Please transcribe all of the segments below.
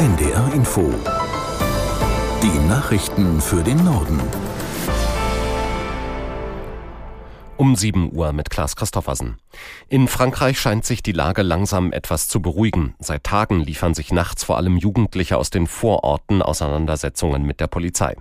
NDR Info. Die Nachrichten für den Norden. Um 7 Uhr mit Klaas Christoffersen. In Frankreich scheint sich die Lage langsam etwas zu beruhigen. Seit Tagen liefern sich nachts vor allem Jugendliche aus den Vororten Auseinandersetzungen mit der Polizei.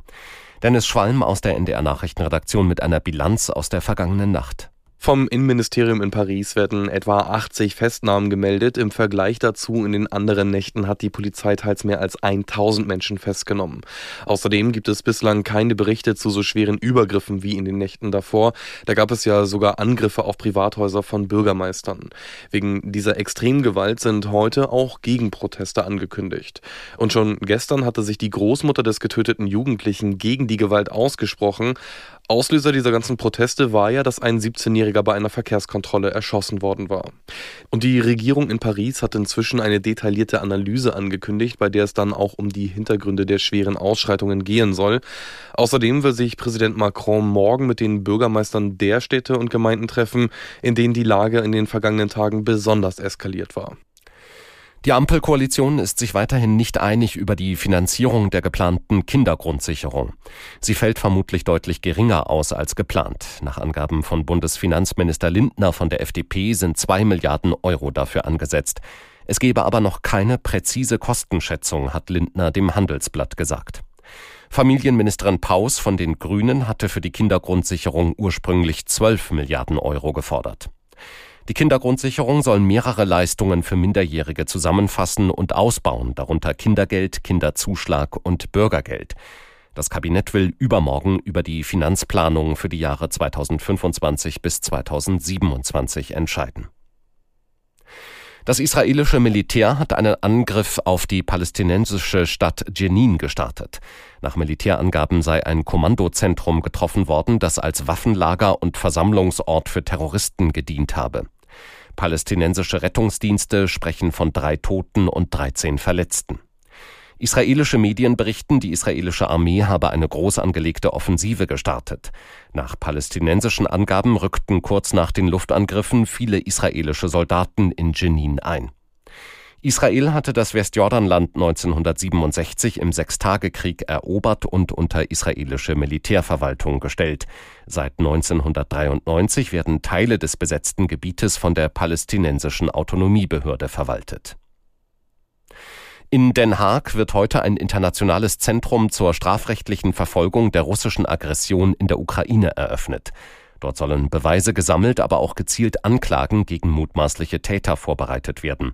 Dennis Schwalm aus der NDR Nachrichtenredaktion mit einer Bilanz aus der vergangenen Nacht. Vom Innenministerium in Paris werden etwa 80 Festnahmen gemeldet. Im Vergleich dazu in den anderen Nächten hat die Polizei teils mehr als 1000 Menschen festgenommen. Außerdem gibt es bislang keine Berichte zu so schweren Übergriffen wie in den Nächten davor. Da gab es ja sogar Angriffe auf Privathäuser von Bürgermeistern. Wegen dieser extremen Gewalt sind heute auch Gegenproteste angekündigt. Und schon gestern hatte sich die Großmutter des getöteten Jugendlichen gegen die Gewalt ausgesprochen. Auslöser dieser ganzen Proteste war ja, dass ein 17-Jähriger bei einer Verkehrskontrolle erschossen worden war. Und die Regierung in Paris hat inzwischen eine detaillierte Analyse angekündigt, bei der es dann auch um die Hintergründe der schweren Ausschreitungen gehen soll. Außerdem will sich Präsident Macron morgen mit den Bürgermeistern der Städte und Gemeinden treffen, in denen die Lage in den vergangenen Tagen besonders eskaliert war. Die Ampelkoalition ist sich weiterhin nicht einig über die Finanzierung der geplanten Kindergrundsicherung. Sie fällt vermutlich deutlich geringer aus als geplant. Nach Angaben von Bundesfinanzminister Lindner von der FDP sind zwei Milliarden Euro dafür angesetzt. Es gebe aber noch keine präzise Kostenschätzung, hat Lindner dem Handelsblatt gesagt. Familienministerin Paus von den Grünen hatte für die Kindergrundsicherung ursprünglich 12 Milliarden Euro gefordert. Die Kindergrundsicherung soll mehrere Leistungen für Minderjährige zusammenfassen und ausbauen, darunter Kindergeld, Kinderzuschlag und Bürgergeld. Das Kabinett will übermorgen über die Finanzplanung für die Jahre 2025 bis 2027 entscheiden. Das israelische Militär hat einen Angriff auf die palästinensische Stadt Jenin gestartet. Nach Militärangaben sei ein Kommandozentrum getroffen worden, das als Waffenlager und Versammlungsort für Terroristen gedient habe. Palästinensische Rettungsdienste sprechen von drei Toten und 13 Verletzten. Israelische Medien berichten, die israelische Armee habe eine groß angelegte Offensive gestartet. Nach palästinensischen Angaben rückten kurz nach den Luftangriffen viele israelische Soldaten in Jenin ein. Israel hatte das Westjordanland 1967 im Sechstagekrieg erobert und unter israelische Militärverwaltung gestellt. Seit 1993 werden Teile des besetzten Gebietes von der palästinensischen Autonomiebehörde verwaltet. In Den Haag wird heute ein internationales Zentrum zur strafrechtlichen Verfolgung der russischen Aggression in der Ukraine eröffnet. Dort sollen Beweise gesammelt, aber auch gezielt Anklagen gegen mutmaßliche Täter vorbereitet werden.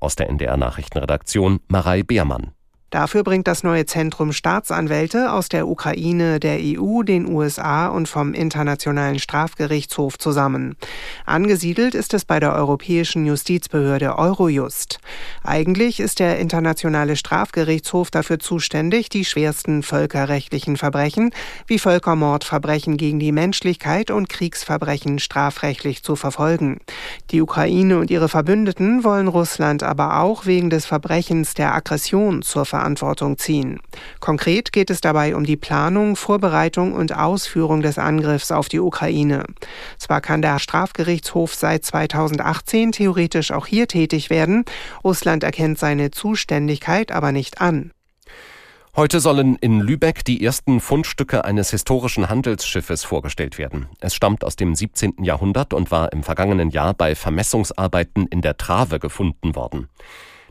Aus der NDR Nachrichtenredaktion Marei Beermann. Dafür bringt das neue Zentrum Staatsanwälte aus der Ukraine, der EU, den USA und vom Internationalen Strafgerichtshof zusammen. Angesiedelt ist es bei der Europäischen Justizbehörde Eurojust. Eigentlich ist der Internationale Strafgerichtshof dafür zuständig, die schwersten völkerrechtlichen Verbrechen wie Völkermord, Verbrechen gegen die Menschlichkeit und Kriegsverbrechen strafrechtlich zu verfolgen. Die Ukraine und ihre Verbündeten wollen Russland aber auch wegen des Verbrechens der Aggression zur Verantwortung ziehen. Konkret geht es dabei um die Planung, Vorbereitung und Ausführung des Angriffs auf die Ukraine. Zwar kann der Strafgerichtshof seit 2018 theoretisch auch hier tätig werden, Russland erkennt seine Zuständigkeit aber nicht an. Heute sollen in Lübeck die ersten Fundstücke eines historischen Handelsschiffes vorgestellt werden. Es stammt aus dem 17. Jahrhundert und war im vergangenen Jahr bei Vermessungsarbeiten in der Trave gefunden worden.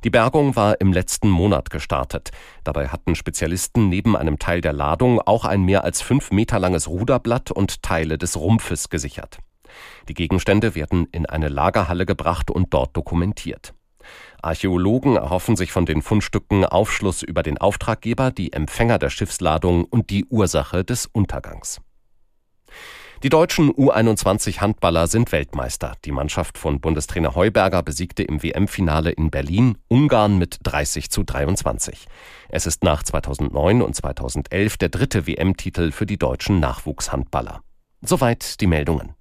Die Bergung war im letzten Monat gestartet. Dabei hatten Spezialisten neben einem Teil der Ladung auch ein mehr als fünf Meter langes Ruderblatt und Teile des Rumpfes gesichert. Die Gegenstände werden in eine Lagerhalle gebracht und dort dokumentiert. Archäologen erhoffen sich von den Fundstücken Aufschluss über den Auftraggeber, die Empfänger der Schiffsladung und die Ursache des Untergangs. Die deutschen U21 Handballer sind Weltmeister. Die Mannschaft von Bundestrainer Heuberger besiegte im WM-Finale in Berlin Ungarn mit 30 zu 23. Es ist nach 2009 und 2011 der dritte WM-Titel für die deutschen Nachwuchshandballer. Soweit die Meldungen.